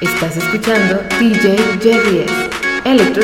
Estás escuchando DJ Jerry Electro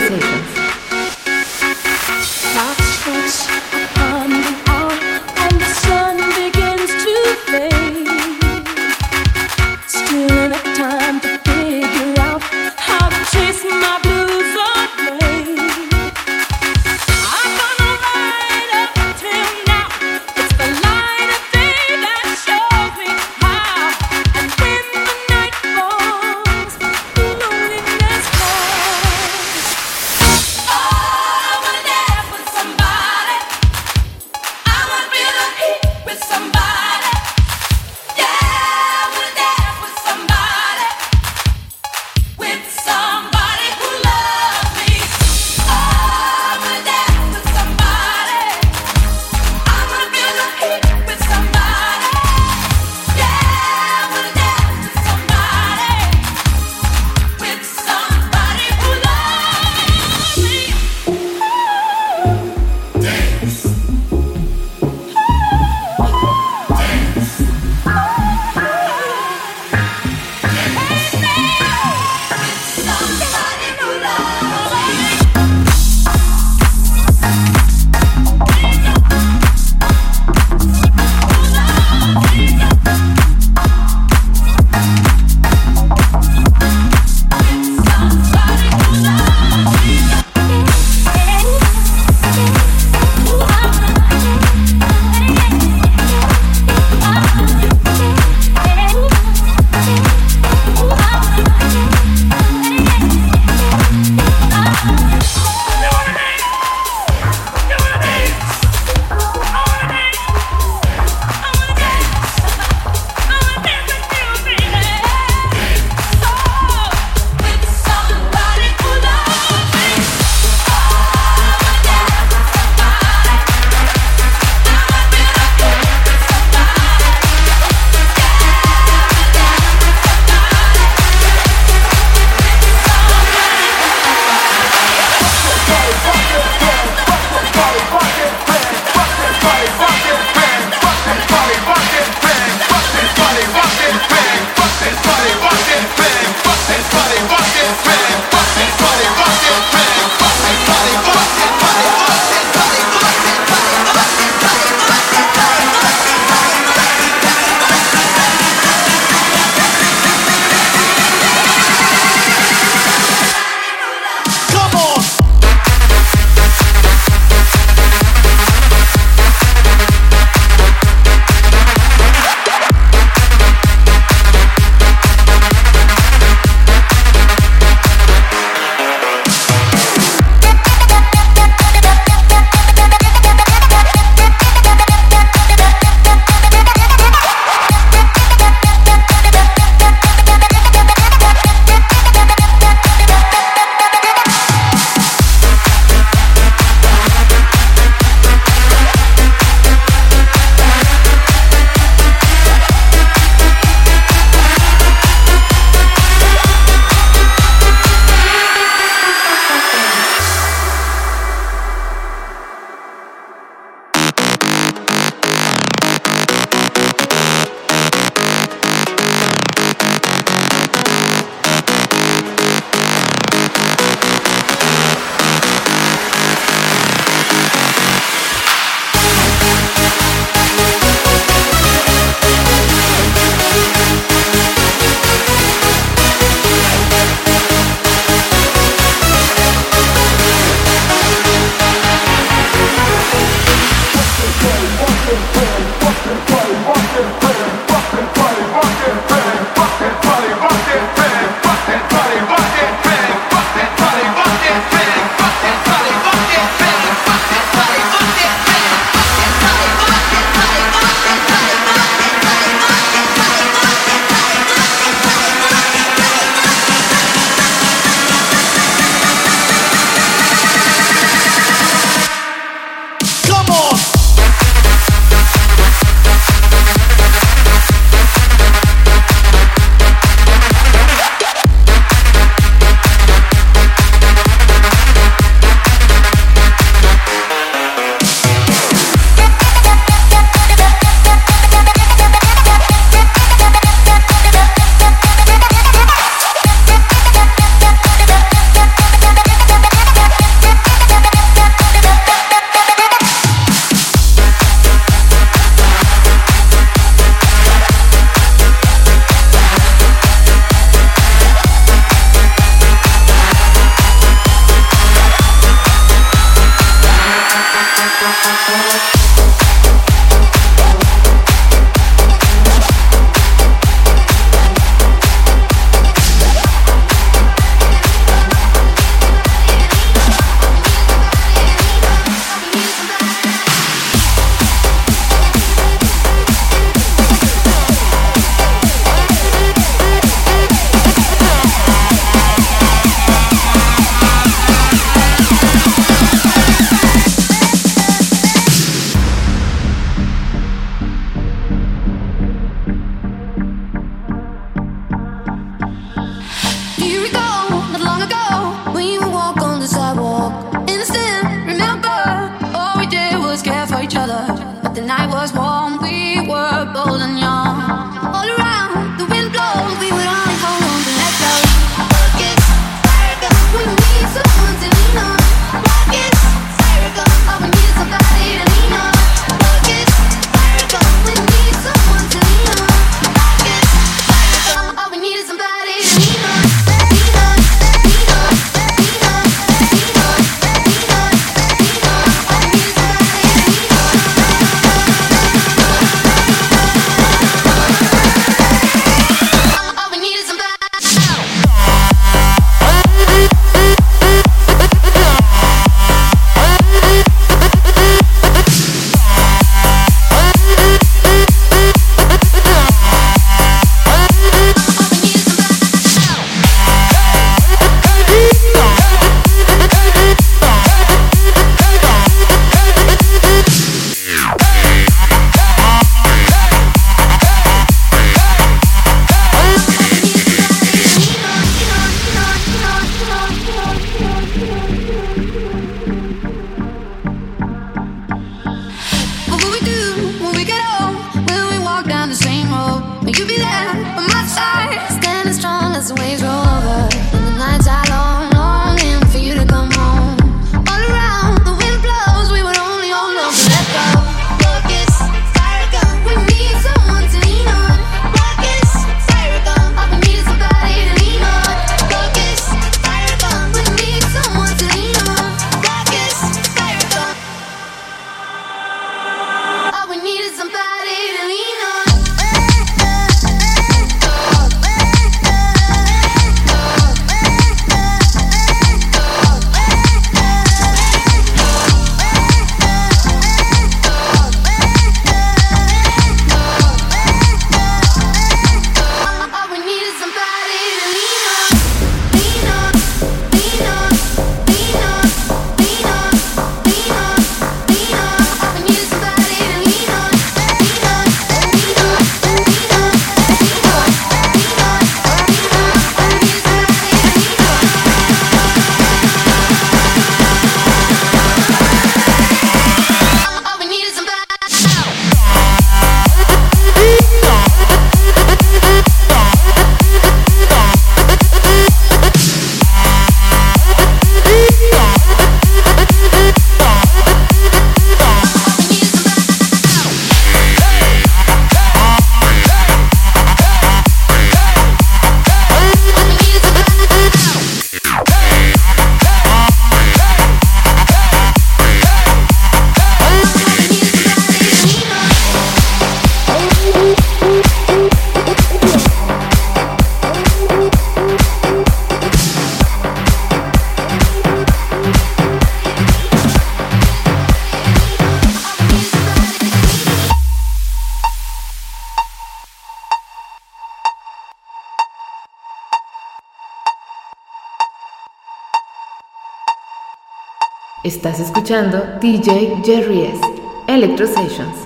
Estás escuchando DJ Jerry S. Electro Sessions.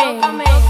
welcoming. coming.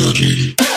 You.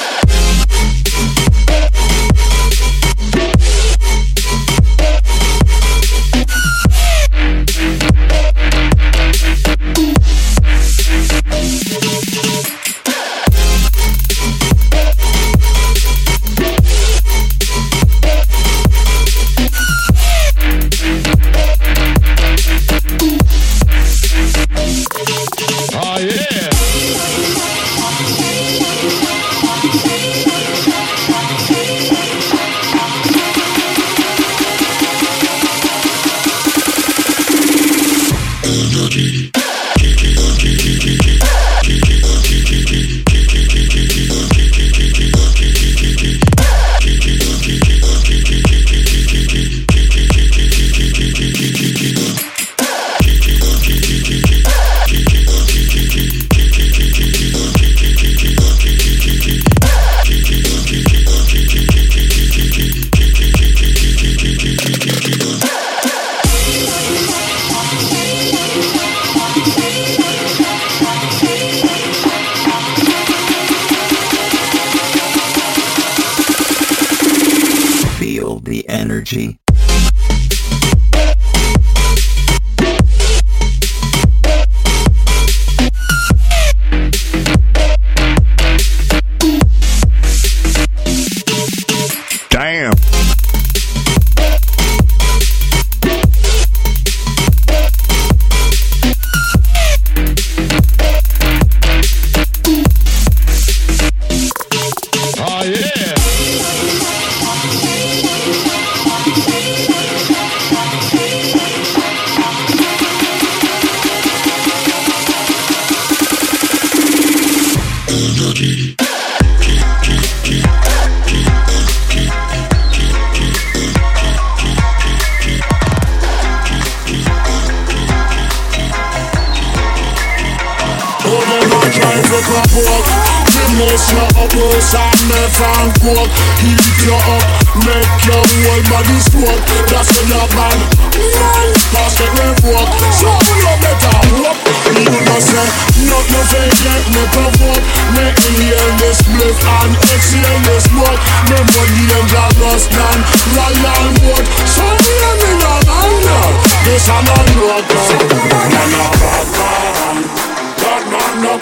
yeah.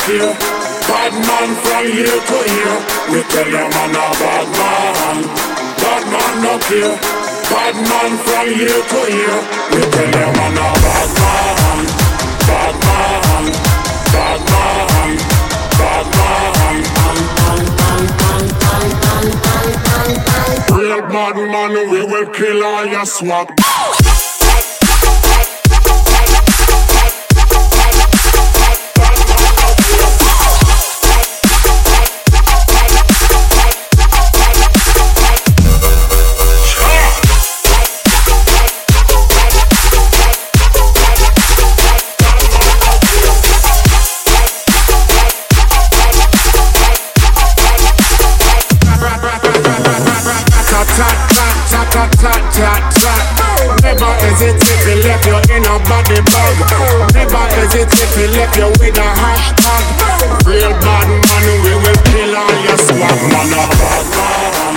feel. Bad man from here to here. We tell your man a bad man. Bad man no care. Bad man from here to here. We tell your man a bad man. Bad man. Bad man. Bad man. Real bad man, we will kill all your swag. ta ta ta ta ta. Never hesitate to left you in a body bag. Never hesitate to left you with a hashtag. Real bad man, we will kill all your swag man. A bad man,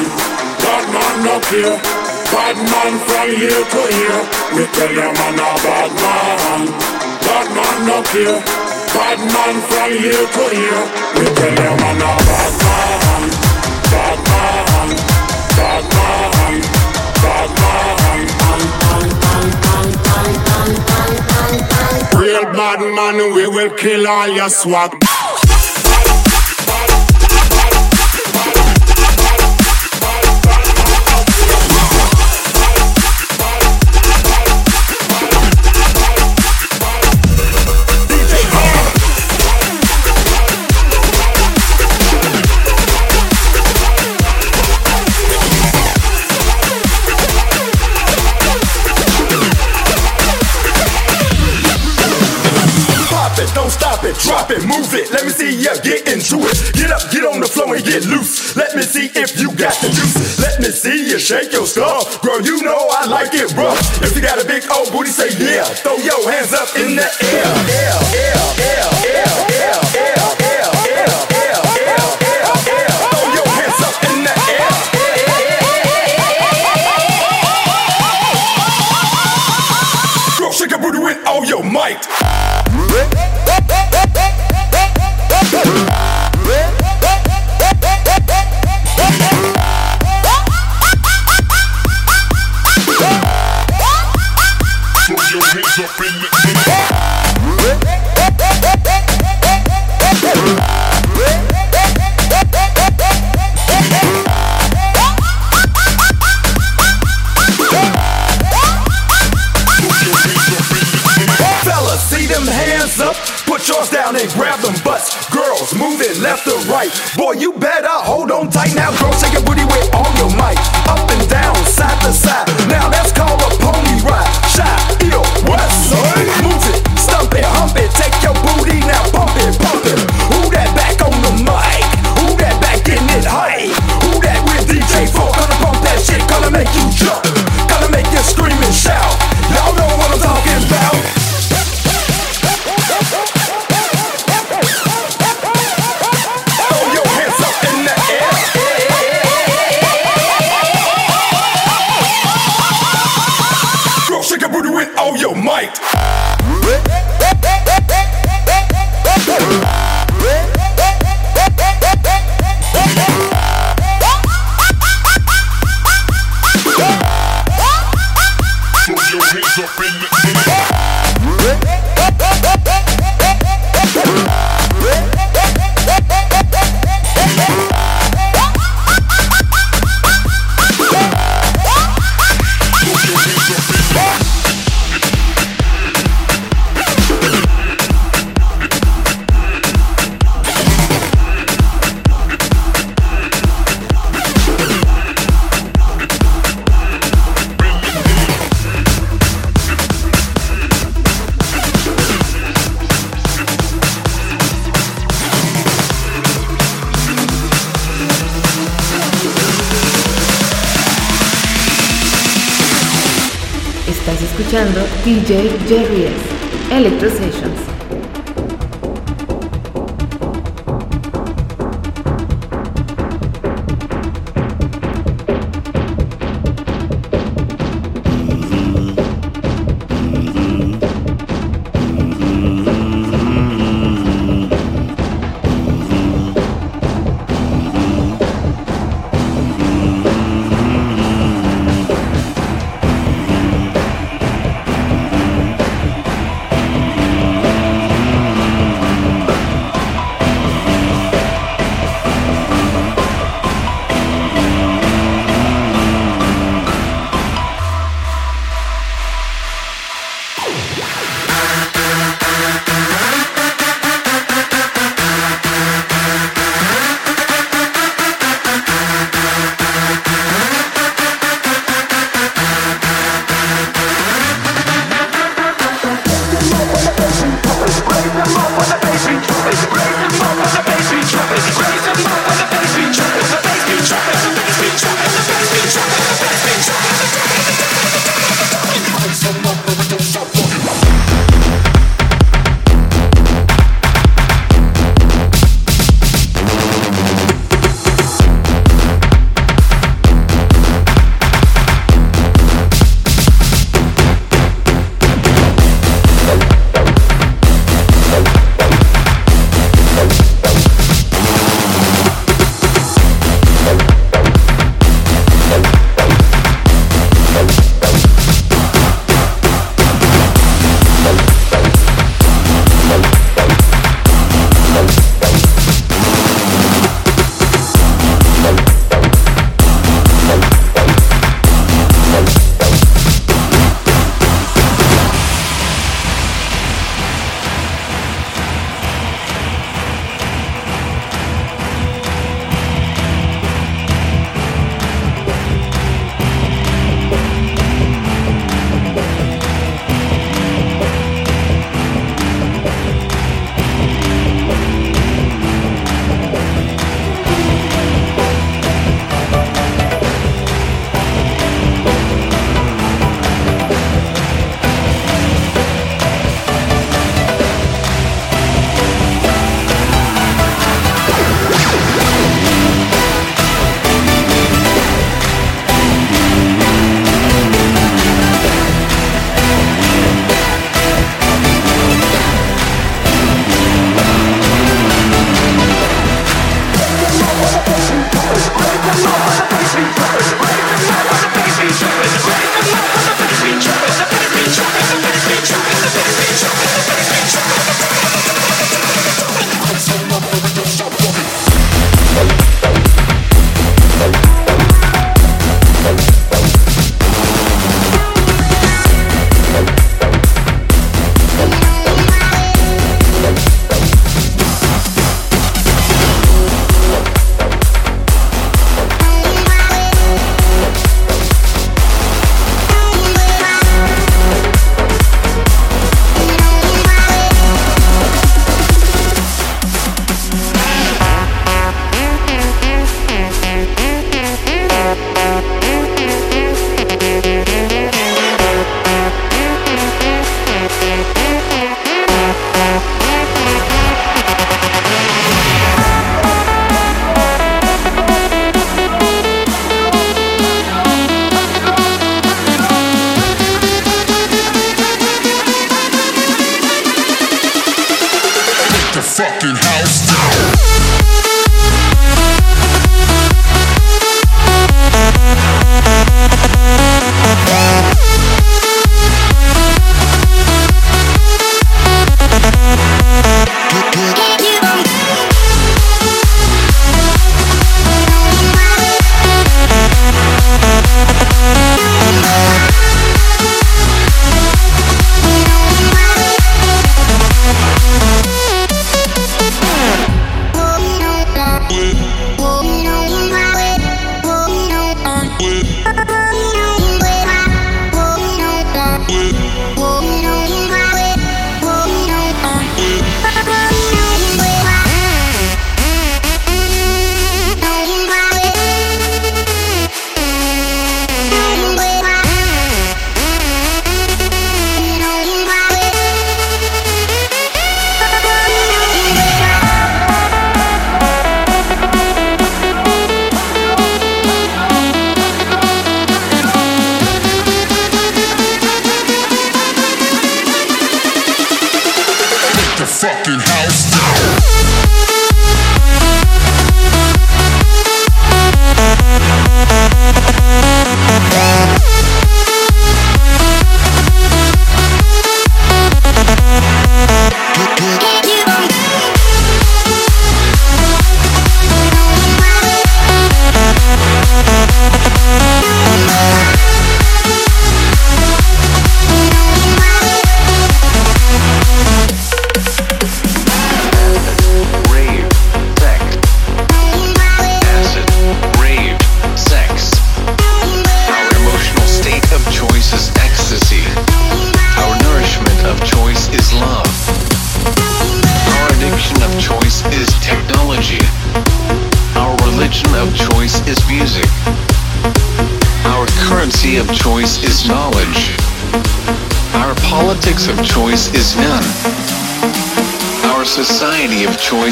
bad man up here. Bad man from here to here. We tell you man a bad man, bad man up here. Bad man from here to here. We tell you man a bad man, bad man, bad man. Real bad man, we will kill all your swag. yeah, get into it. Get up, get on the floor and get loose. Let me see if you got the juice. Let me see you shake your skull. Girl, you know I like it rough. If you got a big old booty, say yeah. Throw your hands up in the air. air, air, air, air, air, air, air. Fellas, see them hands up. Put yours down and grab them butts. Girls, moving left or right. Boy, you better hold on tight now. Girls, shake it booty way. DJ Jerry S. Electro Sessions.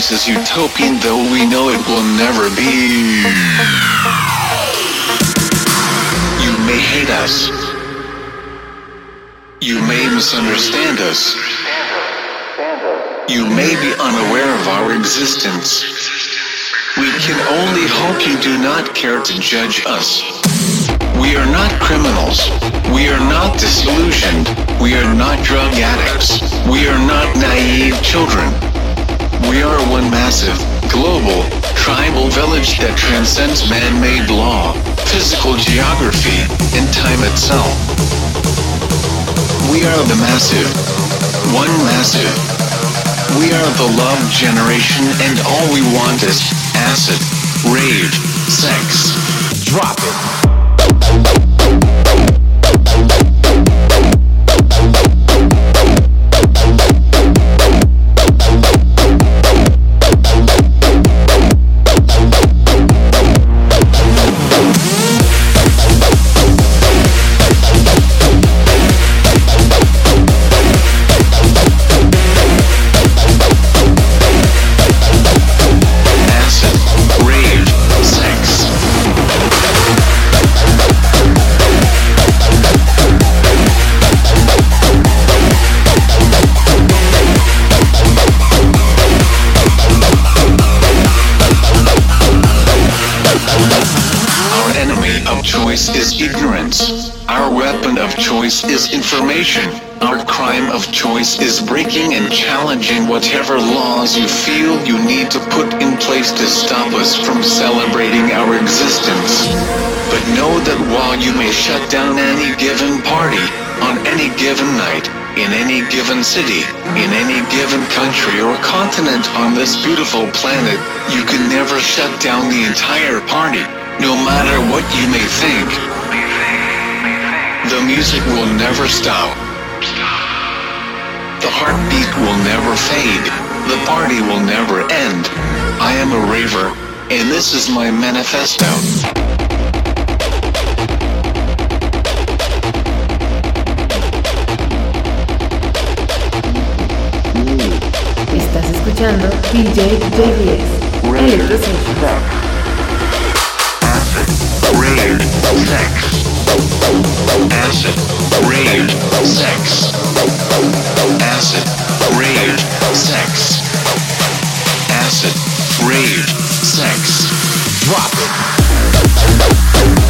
Choice is utopian though we know it will never be. You may hate us. You may misunderstand us. You may be unaware of our existence. We can only hope you do not care to judge us. We are not criminals. We are not disillusioned. We are not drug addicts. We are not naive children. We are one massive, global, tribal village that transcends man-made law, physical geography, and time itself. We are the massive. One massive. We are the love generation and all we want is acid, rage, sex. Drop it. Information. Our crime of choice is breaking and challenging whatever laws you feel you need to put in place to stop us from celebrating our existence. But know that while you may shut down any given party, on any given night, in any given city, in any given country or continent on this beautiful planet, you can never shut down the entire party, no matter what you may think. The music will never stop. The heartbeat will never fade. The party will never end. I am a raver, and this is my manifesto. Escuchando DJ JBS. Electro Session. Acid, rave, sex. Acid, rage, sex. Acid, rage, sex. Acid, rage, sex. Drop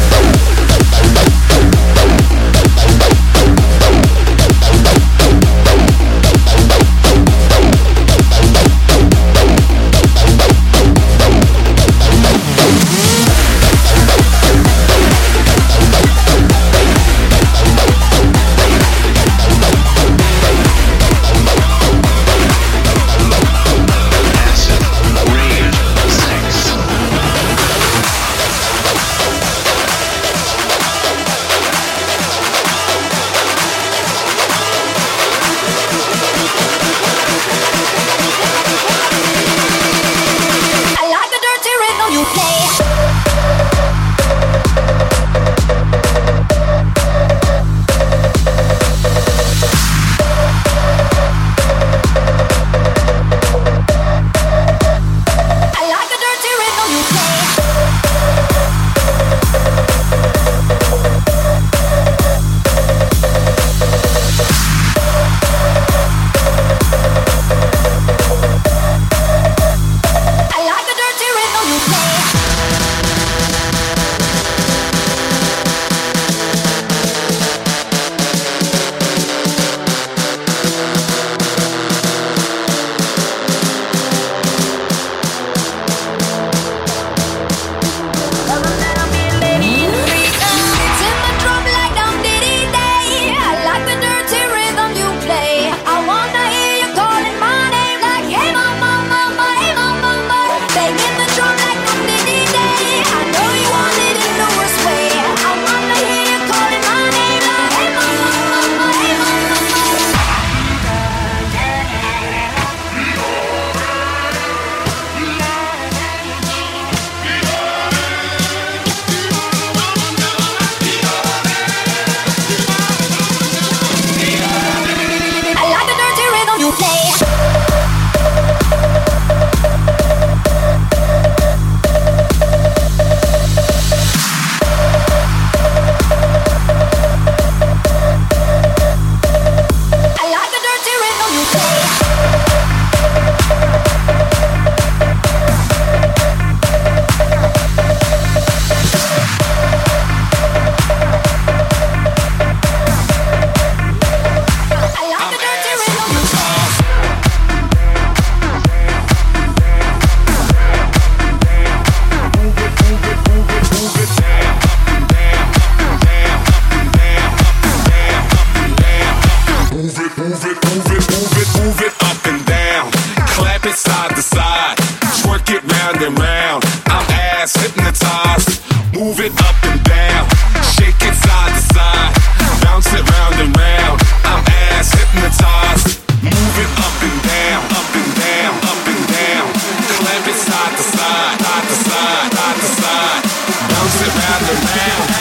it. around.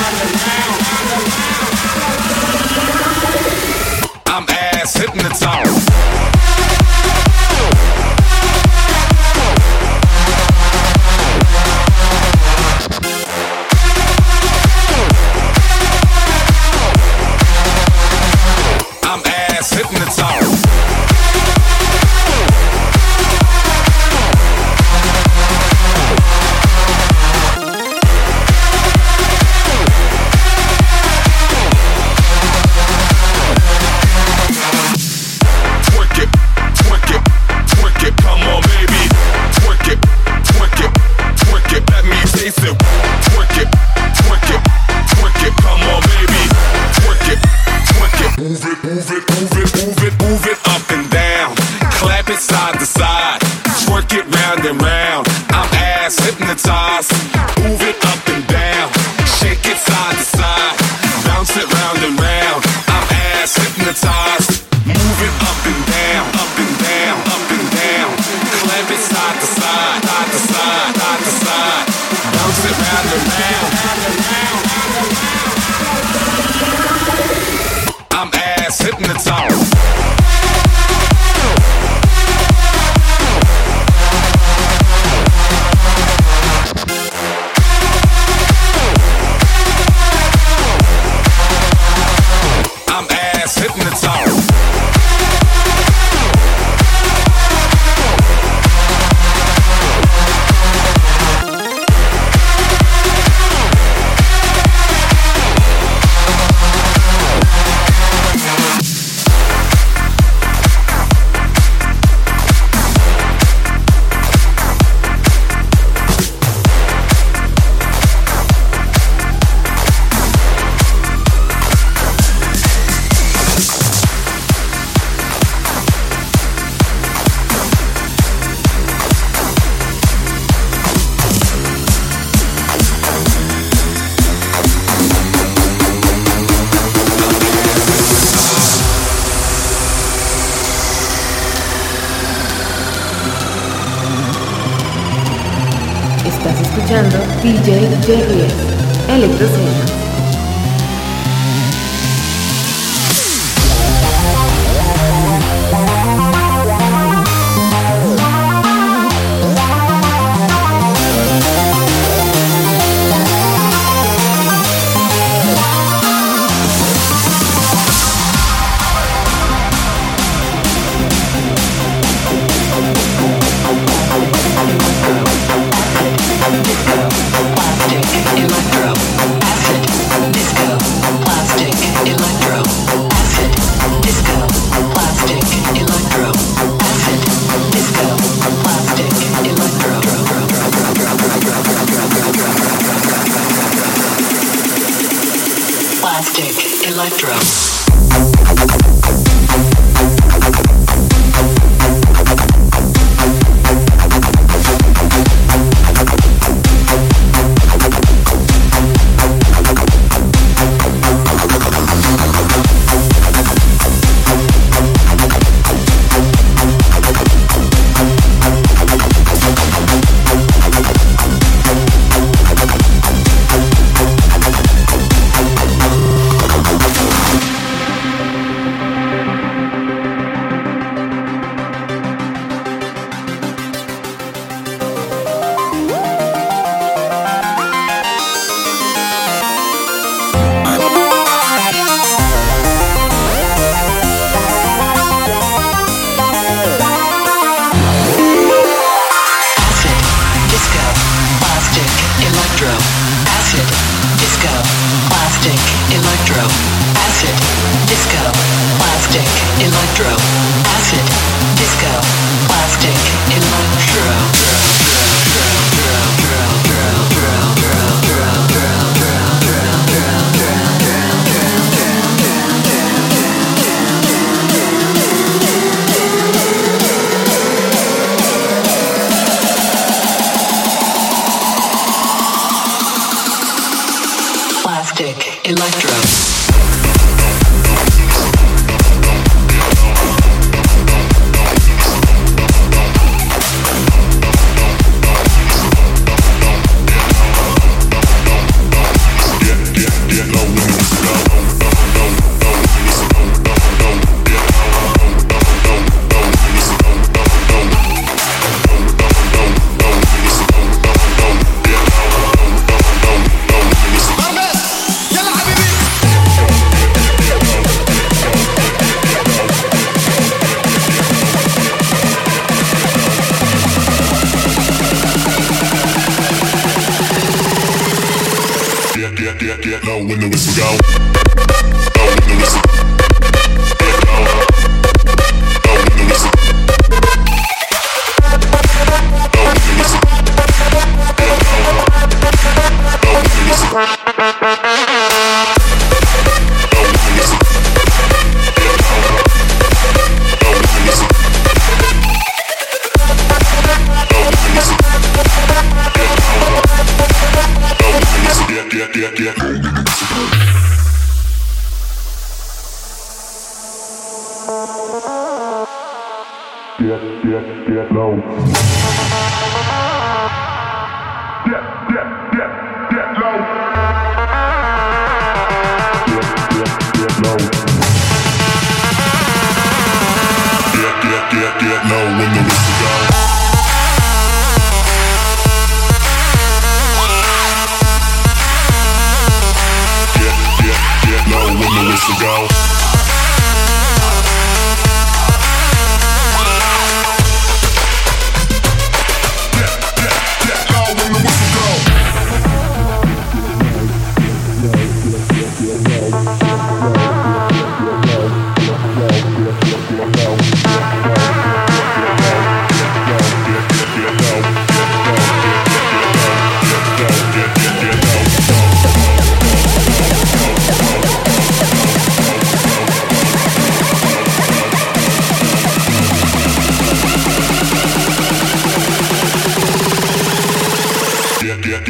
Where the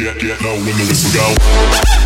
fuck you at, bitch?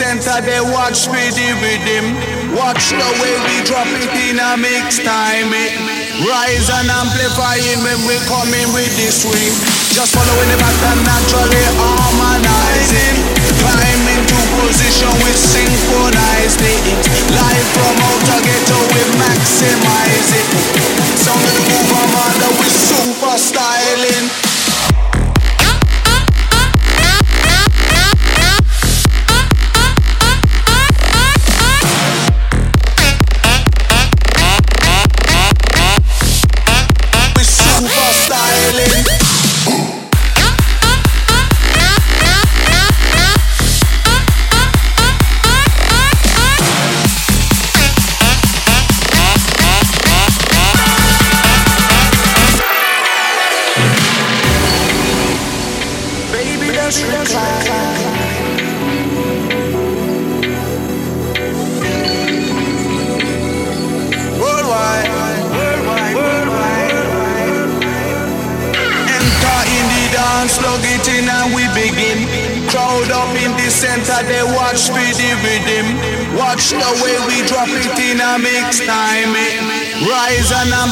Center, they watch speedy rhythm. Watch the way we drop it in a mix time. It rise and amplifying when we come in with the swing. Just following the pattern naturally harmonizing. Climb into position with synchronized it. Live from outer ghetto we maximize it. Sound of the move, with super styling.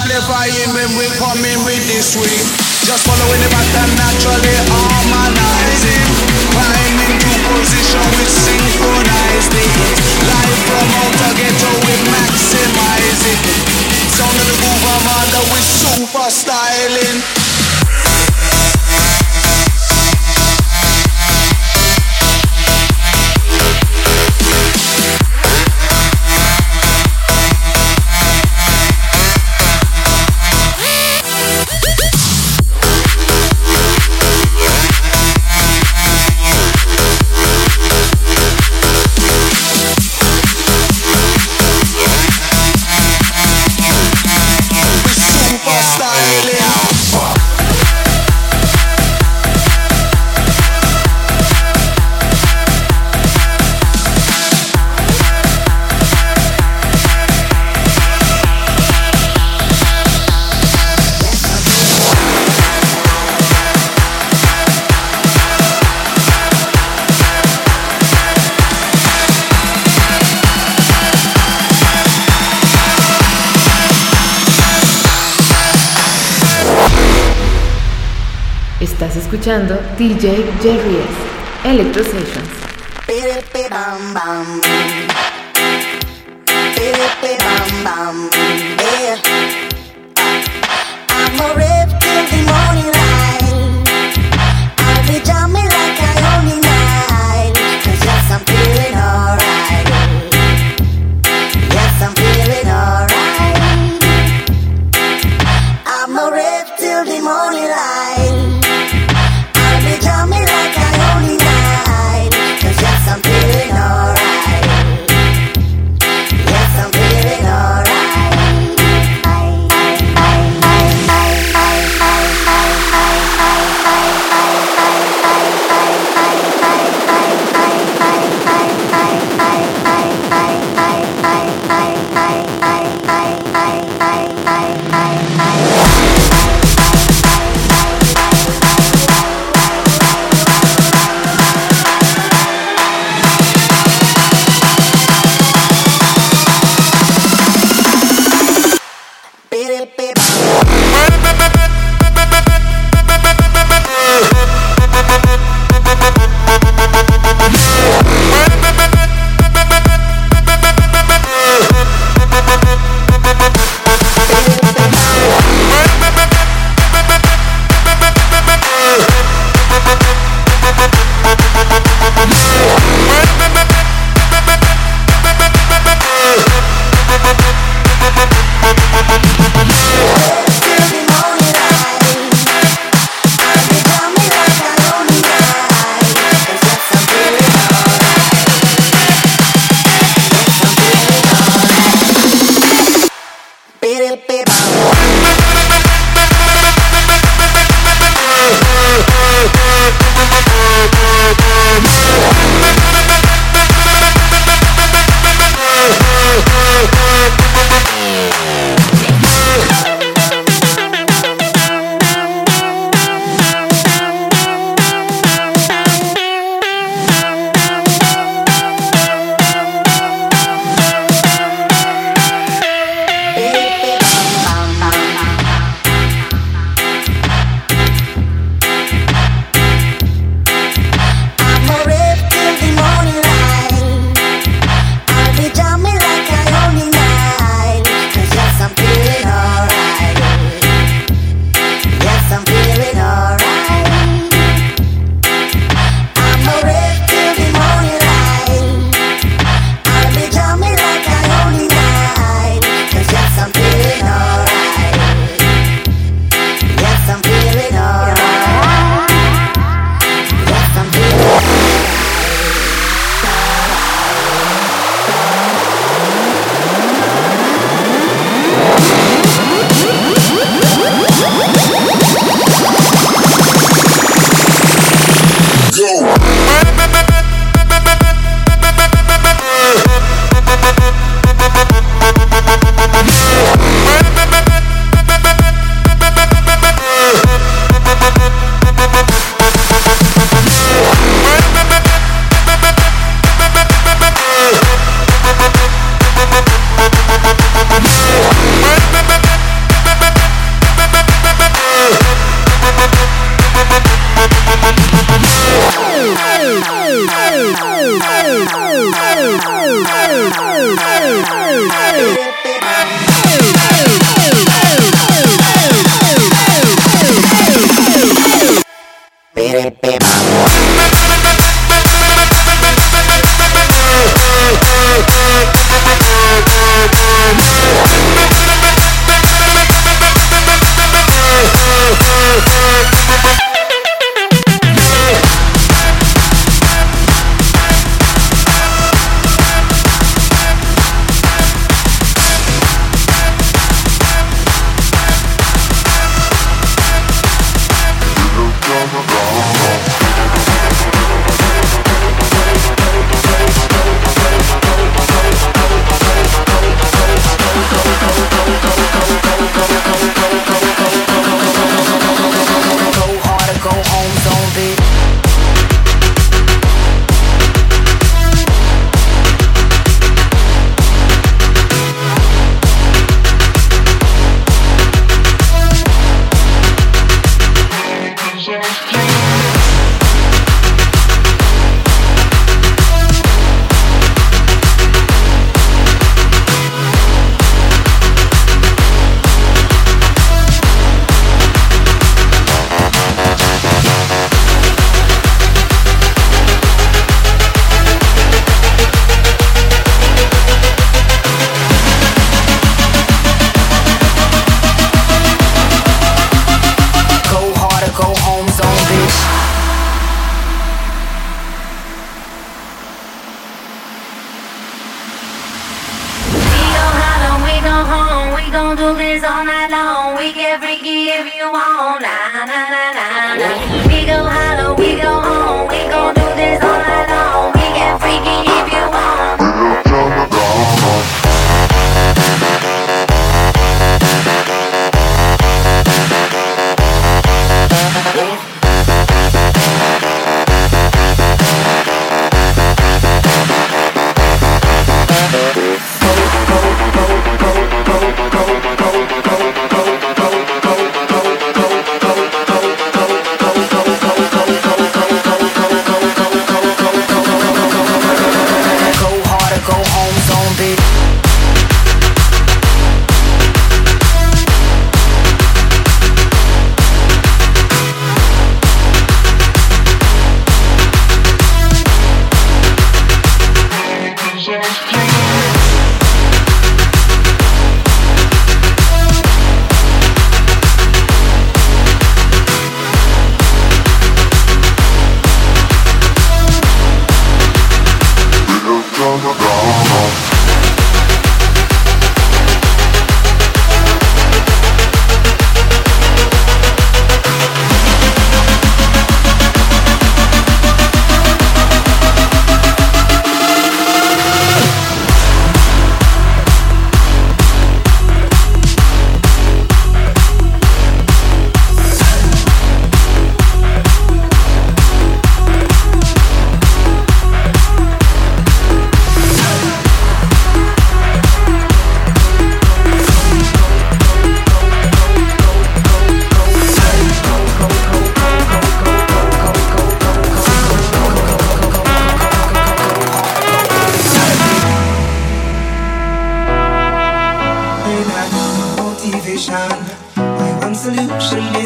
Amplifying when we come in with this swing. Just following the pattern naturally escuchando DJ Jerry S. Electro Sessions.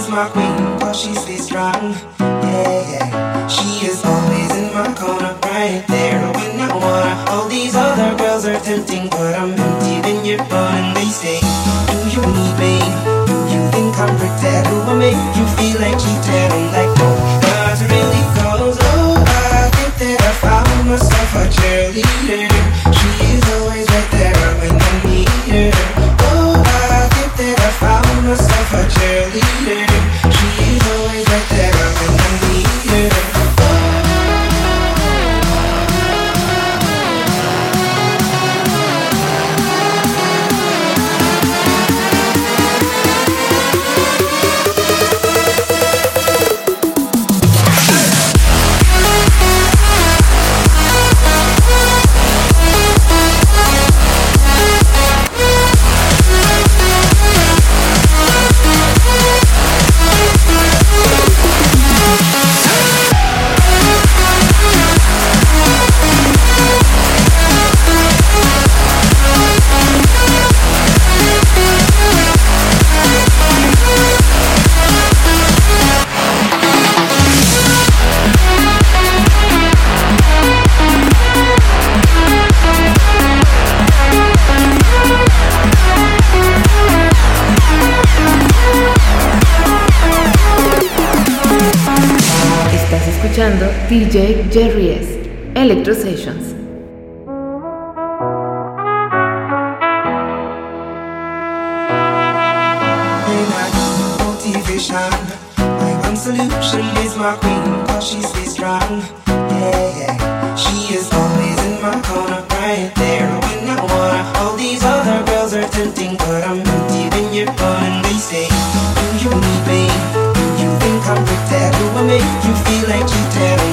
is my queen while she stays strong. Yeah, yeah. She is always in my corner, right there when I wanna. All these other girls are tempting, but I'm empty when you're gone. they say, Do you need me? Do you think I'm pretend? Do I make you feel like cheating? I'm like, God really goes. Oh, I think that I found myself a cheerleader. DJ Jerry's Electro Sessions. Motivation. My one solution is my she strong. Yeah, yeah. She is always in my corner, right there when I wanna. All these other girls are tempting, but I'm when you're they say, Do you need me? Do you I'm I make you feel like you tell